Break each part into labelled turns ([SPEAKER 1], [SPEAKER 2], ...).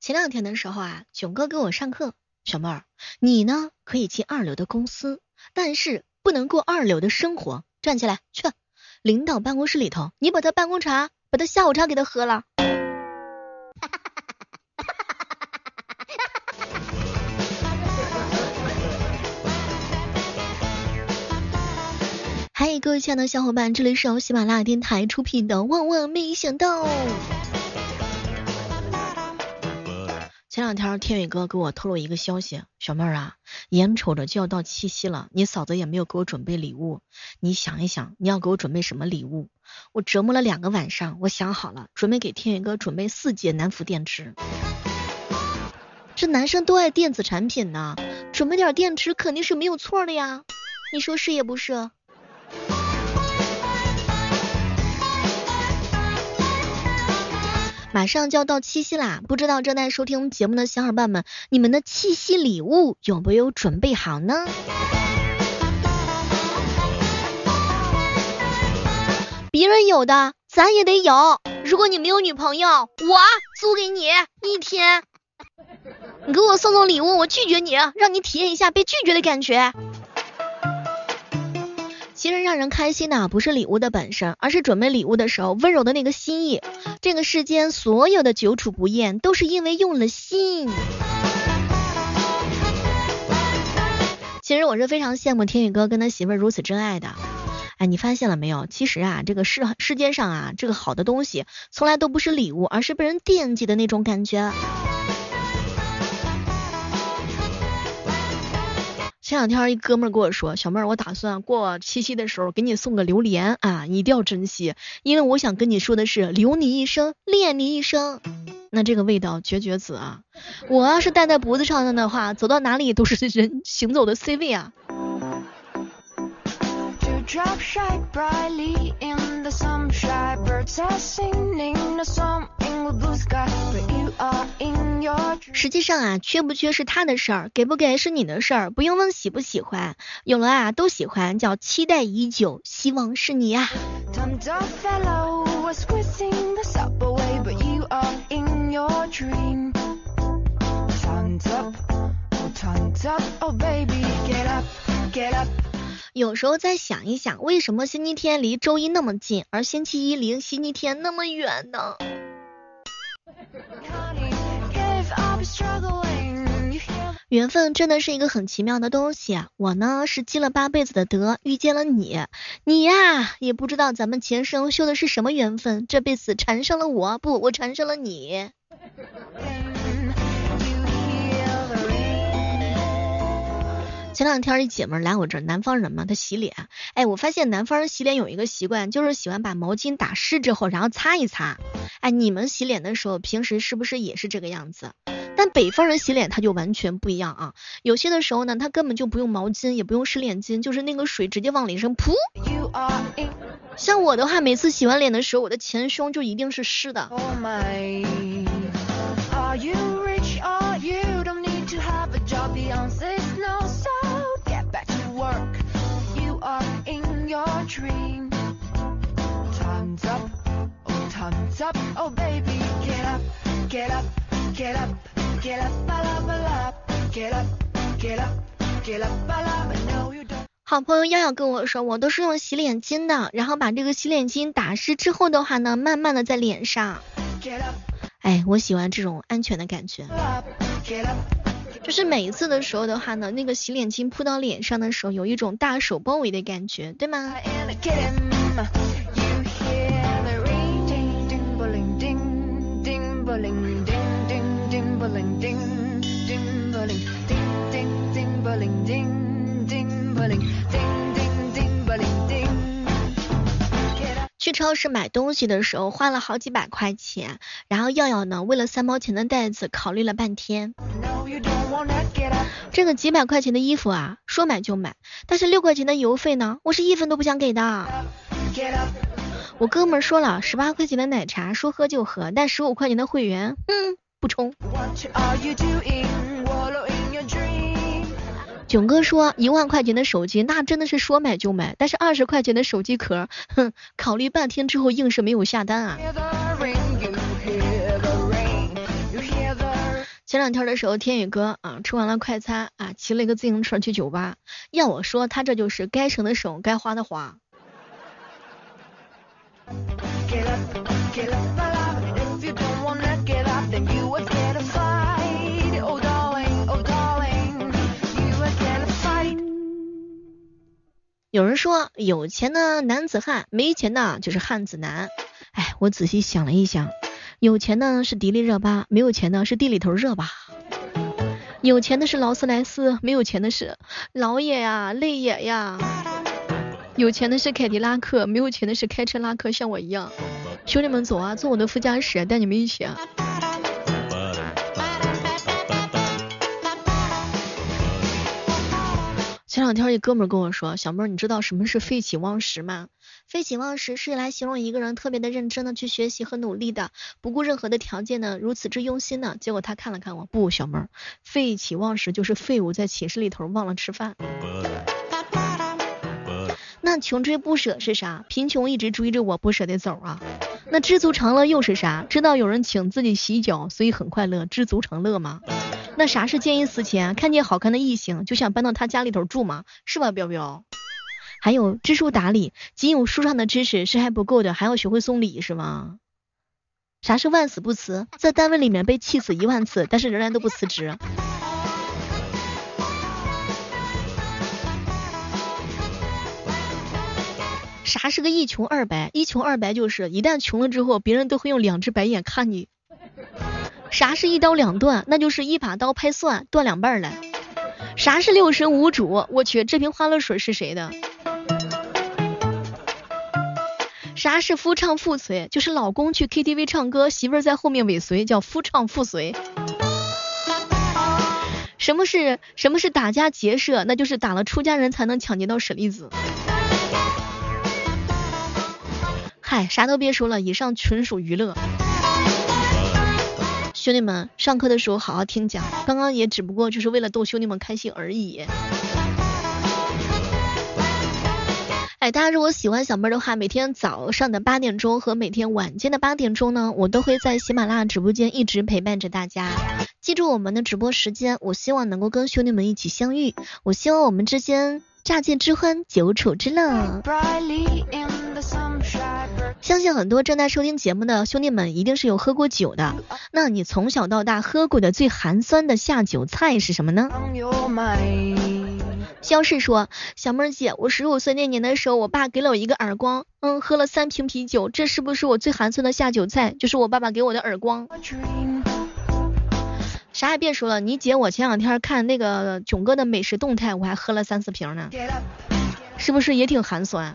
[SPEAKER 1] 前两天的时候啊，囧哥给我上课，小妹儿，你呢可以进二流的公司，但是不能过二流的生活。站起来去，领导办公室里头，你把他办公茶，把他下午茶给他喝了。哈哈哈哈哈哈嗨，各位亲爱的小伙伴，这里是由喜马拉雅电台出品的《万万没想到》。前两天天宇哥给我透露一个消息，小妹儿啊，眼瞅着就要到七夕了，你嫂子也没有给我准备礼物，你想一想，你要给我准备什么礼物？我折磨了两个晚上，我想好了，准备给天宇哥准备四节南孚电池。这男生都爱电子产品呢，准备点电池肯定是没有错的呀，你说是也不是？马上就要到七夕啦，不知道正在收听节目的小伙伴们，你们的七夕礼物有没有准备好呢？别人有的，咱也得有。如果你没有女朋友，我租给你一天，你给我送送礼物，我拒绝你，让你体验一下被拒绝的感觉。其实让人开心的不是礼物的本身，而是准备礼物的时候温柔的那个心意。这个世间所有的久处不厌，都是因为用了心。其实我是非常羡慕天宇哥跟他媳妇儿如此真爱的。哎，你发现了没有？其实啊，这个世世界上啊，这个好的东西从来都不是礼物，而是被人惦记的那种感觉。前两天一哥们儿跟我说，小妹儿，我打算过七夕的时候给你送个榴莲啊，你一定要珍惜，因为我想跟你说的是留你一生，恋你一生。那这个味道绝绝子啊！我要是戴在脖子上的话，走到哪里都是人行走的 C 位啊。实际上啊，缺不缺是他的事儿，给不给是你的事儿，不用问喜不喜欢，有了啊都喜欢，叫期待已久，希望是你啊。有时候再想一想，为什么星期天离周一那么近，而星期一离星期天那么远呢？缘分真的是一个很奇妙的东西。我呢是积了八辈子的德，遇见了你。你呀，也不知道咱们前生修的是什么缘分，这辈子缠上了我，不，我缠上了你。前两天一姐们来我这，南方人嘛，她洗脸。哎，我发现南方人洗脸有一个习惯，就是喜欢把毛巾打湿之后，然后擦一擦。哎，你们洗脸的时候，平时是不是也是这个样子？但北方人洗脸他就完全不一样啊，有些的时候呢，他根本就不用毛巾，也不用湿脸巾，就是那个水直接往脸上扑。像我的话，每次洗完脸的时候，我的前胸就一定是湿的。好朋友瑶瑶跟我说，我都是用洗脸巾的，然后把这个洗脸巾打湿之后的话呢，慢慢的在脸上。哎，我喜欢这种安全的感觉。就是每一次的时候的话呢，那个洗脸巾扑到脸上的时候，有一种大手包围的感觉，对吗？去超市买东西的时候花了好几百块钱，然后耀耀呢为了三毛钱的袋子考虑了半天。这个几百块钱的衣服啊，说买就买，但是六块钱的邮费呢，我是一分都不想给的。我哥们说了，十八块钱的奶茶说喝就喝，但十五块钱的会员，嗯，不充。囧哥说一万块钱的手机，那真的是说买就买，但是二十块钱的手机壳，哼，考虑半天之后硬是没有下单啊。前两天的时候，天宇哥啊吃完了快餐啊，骑了一个自行车去酒吧。要我说，他这就是该省的省，该花的花。有人说有钱的男子汉，没钱的就是汉子男。哎，我仔细想了一想，有钱的是迪丽热巴，没有钱的是地里头热巴。有钱的是劳斯莱斯，没有钱的是老野呀、累野呀。有钱的是凯迪拉克，没有钱的是开车拉客，像我一样。兄弟们走啊，坐我的副驾驶，带你们一起啊。前两天一哥们跟我说，小妹儿，你知道什么是废寝忘食吗？废寝忘食是来形容一个人特别的认真的去学习和努力的，不顾任何的条件呢，如此之用心呢。结果他看了看我，不，小妹儿，废寝忘食就是废物在寝室里头忘了吃饭。那穷追不舍是啥？贫穷一直追着我不舍得走啊。那知足常乐又是啥？知道有人请自己洗脚，所以很快乐，知足常乐吗？那啥是见异思迁？看见好看的异性就想搬到他家里头住吗？是吧，彪彪？还有知书达理，仅有书上的知识是还不够的，还要学会送礼是吗？啥是万死不辞？在单位里面被气死一万次，但是仍然都不辞职。啥是个一穷二白？一穷二白就是一旦穷了之后，别人都会用两只白眼看你。啥是一刀两断？那就是一把刀拍蒜断两半了。啥是六神无主？我去，这瓶欢乐水是谁的？啥是夫唱妇随？就是老公去 KTV 唱歌，媳妇在后面尾随，叫夫唱妇随。什么是什么是打家劫舍？那就是打了出家人才能抢劫到舍利子。嗨，啥都别说了，以上纯属娱乐。兄弟们，上课的时候好好听讲，刚刚也只不过就是为了逗兄弟们开心而已。哎，大家如果喜欢小妹的话，每天早上的八点钟和每天晚间的八点钟呢，我都会在喜马拉雅直播间一直陪伴着大家。记住我们的直播时间，我希望能够跟兄弟们一起相遇，我希望我们之间乍见之欢，久处之乐。相信很多正在收听节目的兄弟们一定是有喝过酒的，那你从小到大喝过的最寒酸的下酒菜是什么呢？肖氏说，小妹儿姐，我十五岁那年的时候，我爸给了我一个耳光，嗯，喝了三瓶啤酒，这是不是我最寒酸的下酒菜？就是我爸爸给我的耳光。啥也别说了，你姐我前两天看那个囧哥的美食动态，我还喝了三四瓶呢，是不是也挺寒酸？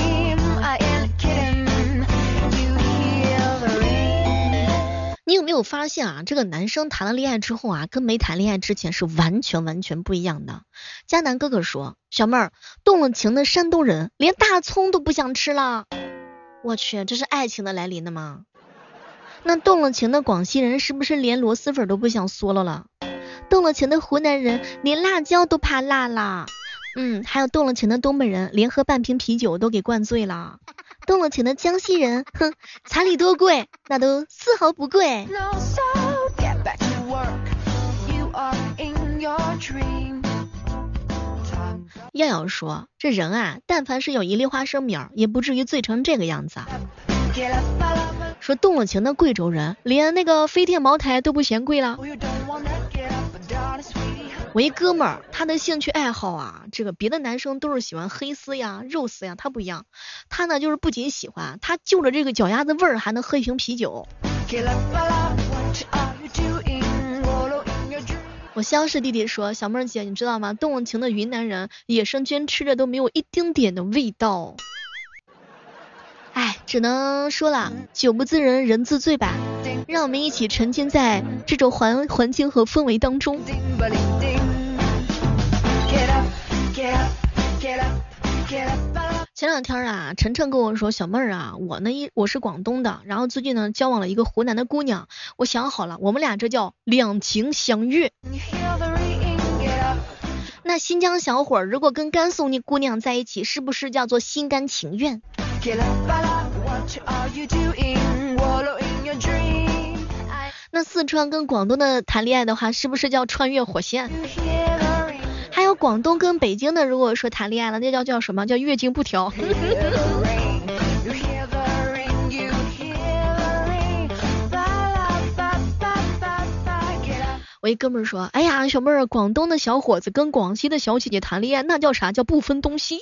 [SPEAKER 1] 你有没有发现啊？这个男生谈了恋爱之后啊，跟没谈恋爱之前是完全完全不一样的。迦南哥哥说，小妹儿动了情的山东人连大葱都不想吃了。我去，这是爱情的来临了吗？那动了情的广西人是不是连螺蛳粉都不想嗦了了？动了情的湖南人连辣椒都怕辣啦。嗯，还有动了情的东北人连喝半瓶啤酒都给灌醉了。动了情的江西人，哼，彩礼多贵，那都丝毫不贵。耀耀说，这人啊，但凡是有一粒花生米，也不至于醉成这个样子。说动了情的贵州人，连那个飞天茅台都不嫌贵了。我一哥们儿，他的兴趣爱好啊，这个别的男生都是喜欢黑丝呀、肉丝呀，他不一样，他呢就是不仅喜欢，他就着这个脚丫子味儿还能喝一瓶啤酒。我肖氏弟弟说，小妹儿姐，你知道吗？动情的云南人，野生菌吃着都没有一丁点的味道。哎，只能说了，酒不自人人自醉吧。让我们一起沉浸在这种环环境和氛围当中。前两天啊，晨晨跟我说，小妹儿啊，我呢一我是广东的，然后最近呢交往了一个湖南的姑娘，我想好了，我们俩这叫两情相悦。那新疆小伙儿如果跟甘肃那姑娘在一起，是不是叫做心甘情愿？那四川跟广东的谈恋爱的话，是不是叫穿越火线？广东跟北京的，如果说谈恋爱了，那叫叫什么叫月经不调？我一哥们说，哎呀，小妹儿，广东的小伙子跟广西的小姐姐谈恋爱，那叫啥叫不分东西？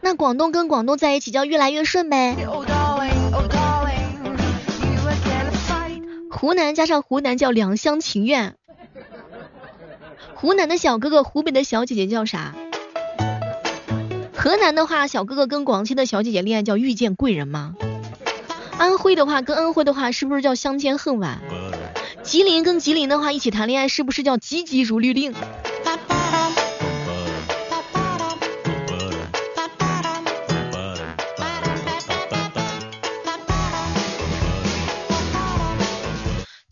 [SPEAKER 1] 那广东跟广东在一起叫越来越顺呗？湖南加上湖南叫两厢情愿。湖南的小哥哥，湖北的小姐姐叫啥？河南的话，小哥哥跟广西的小姐姐恋爱叫遇见贵人吗？安徽的话跟安徽的话是不是叫相见恨晚？吉林跟吉林的话一起谈恋爱是不是叫急急如律令？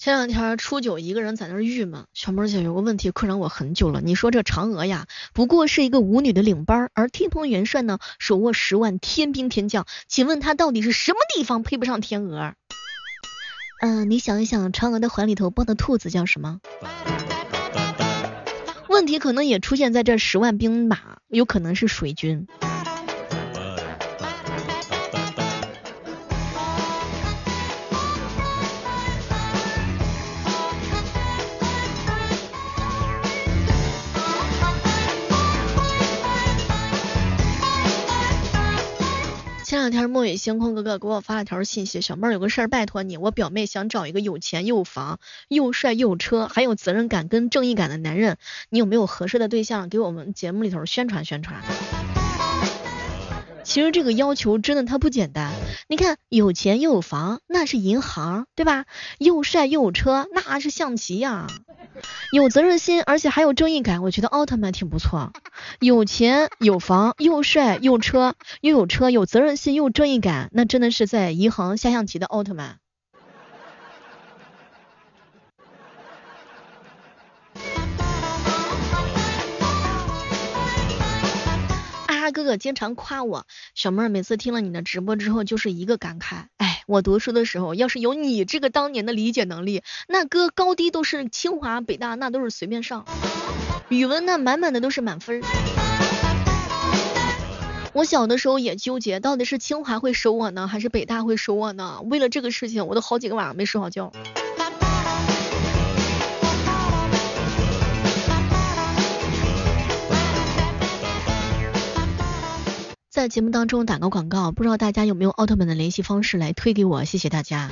[SPEAKER 1] 前两天初九一个人在那郁闷，小妹姐有个问题困扰我很久了。你说这嫦娥呀，不过是一个舞女的领班，而天蓬元帅呢，手握十万天兵天将，请问他到底是什么地方配不上天鹅？嗯，你想一想，嫦娥的怀里头抱的兔子叫什么？问题可能也出现在这十万兵马，有可能是水军。两天墨雨星空哥哥给我发了条信息，小妹儿有个事儿拜托你，我表妹想找一个有钱又有房又帅又有车还有责任感跟正义感的男人，你有没有合适的对象给我们节目里头宣传宣传？其实这个要求真的他不简单，你看有钱又有房那是银行对吧？又帅又有车那是象棋呀。有责任心，而且还有正义感，我觉得奥特曼挺不错。有钱有房又帅又车又有车有责任心又正义感，那真的是在银行下象棋的奥特曼。啊哥哥经常夸我，小妹儿每次听了你的直播之后就是一个感慨，哎。我读书的时候，要是有你这个当年的理解能力，那哥高低都是清华北大，那都是随便上。语文那满满的都是满分。我小的时候也纠结，到底是清华会收我呢，还是北大会收我呢？为了这个事情，我都好几个晚上没睡好觉。在节目当中打个广告，不知道大家有没有奥特曼的联系方式来推给我，谢谢大家。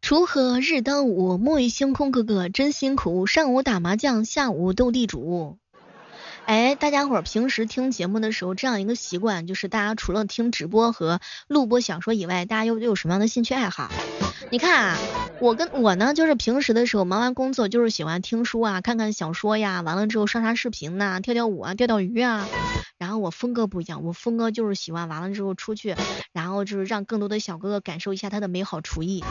[SPEAKER 1] 锄禾日当午，莫以星空哥哥真辛苦，上午打麻将，下午斗地主。哎，大家伙儿平时听节目的时候，这样一个习惯就是大家除了听直播和录播小说以外，大家又有什么样的兴趣爱好？你看啊，我跟我呢，就是平时的时候忙完工作，就是喜欢听书啊，看看小说呀，完了之后刷刷视频呐，跳跳舞啊，钓钓鱼啊。然后我峰哥不一样，我峰哥就是喜欢完了之后出去，然后就是让更多的小哥哥感受一下他的美好厨艺。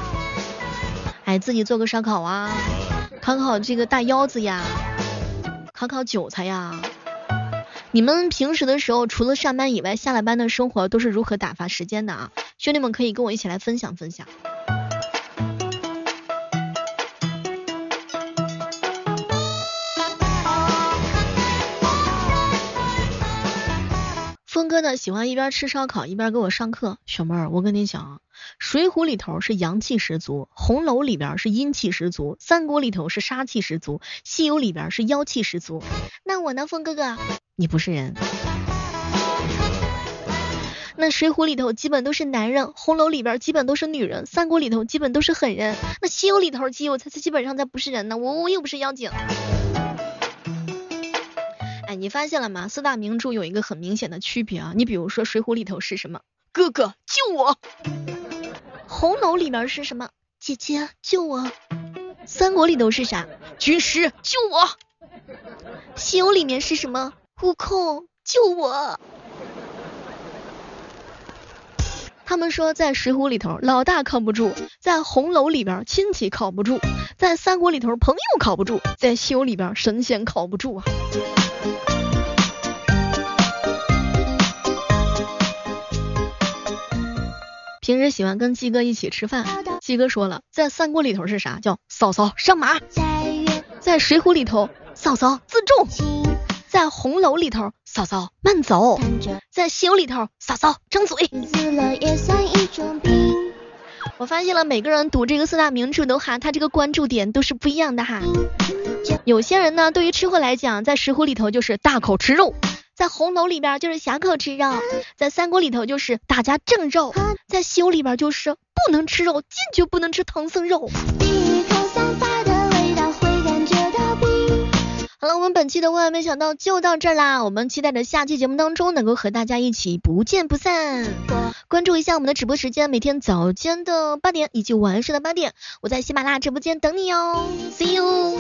[SPEAKER 1] 哎，自己做个烧烤啊，烤烤这个大腰子呀，烤烤韭菜呀。你们平时的时候，除了上班以外，下了班的生活都是如何打发时间的啊？兄弟们可以跟我一起来分享分享。峰哥呢，喜欢一边吃烧烤一边给我上课。小妹儿，我跟你讲啊，水浒里头是阳气十足，红楼里边是阴气十足，三国里头是杀气十足，西游里边是妖气十足。那我呢，峰哥哥？你不是人。那水浒里头基本都是男人，红楼里边基本都是女人，三国里头基本都是狠人，那西游里头基友才基本上才不是人呢，我我又不是妖精。哎，你发现了吗？四大名著有一个很明显的区别啊，你比如说水浒里头是什么？哥哥救我。红楼里面是什么？姐姐救我。三国里头是啥？军师救我。西游里面是什么？悟空救我。他们说在石斛里头老大靠不住，在红楼里边亲戚靠不住，在三国里头朋友靠不住，在西游里边神仙靠不住啊。平时喜欢跟鸡哥一起吃饭，鸡哥说了，在三国里头是啥？叫嫂嫂上马。在水浒里头，嫂嫂自重；在红楼里头，嫂嫂慢走；在西游里头，嫂嫂张嘴。我发现了，每个人读这个四大名著的话，他这个关注点都是不一样的哈。有些人呢，对于吃货来讲，在石斛里头就是大口吃肉。在红楼里边就是侠客吃肉，在三国里头就是大家正肉，在西游里边就是不能吃肉，坚决不能吃唐僧肉。好了，我们本期的万万没想到就到这儿啦，我们期待着下期节目当中能够和大家一起不见不散。关注一下我们的直播时间，每天早间的八点以及晚上的八点，我在喜马拉雅直播间等你哦，See you。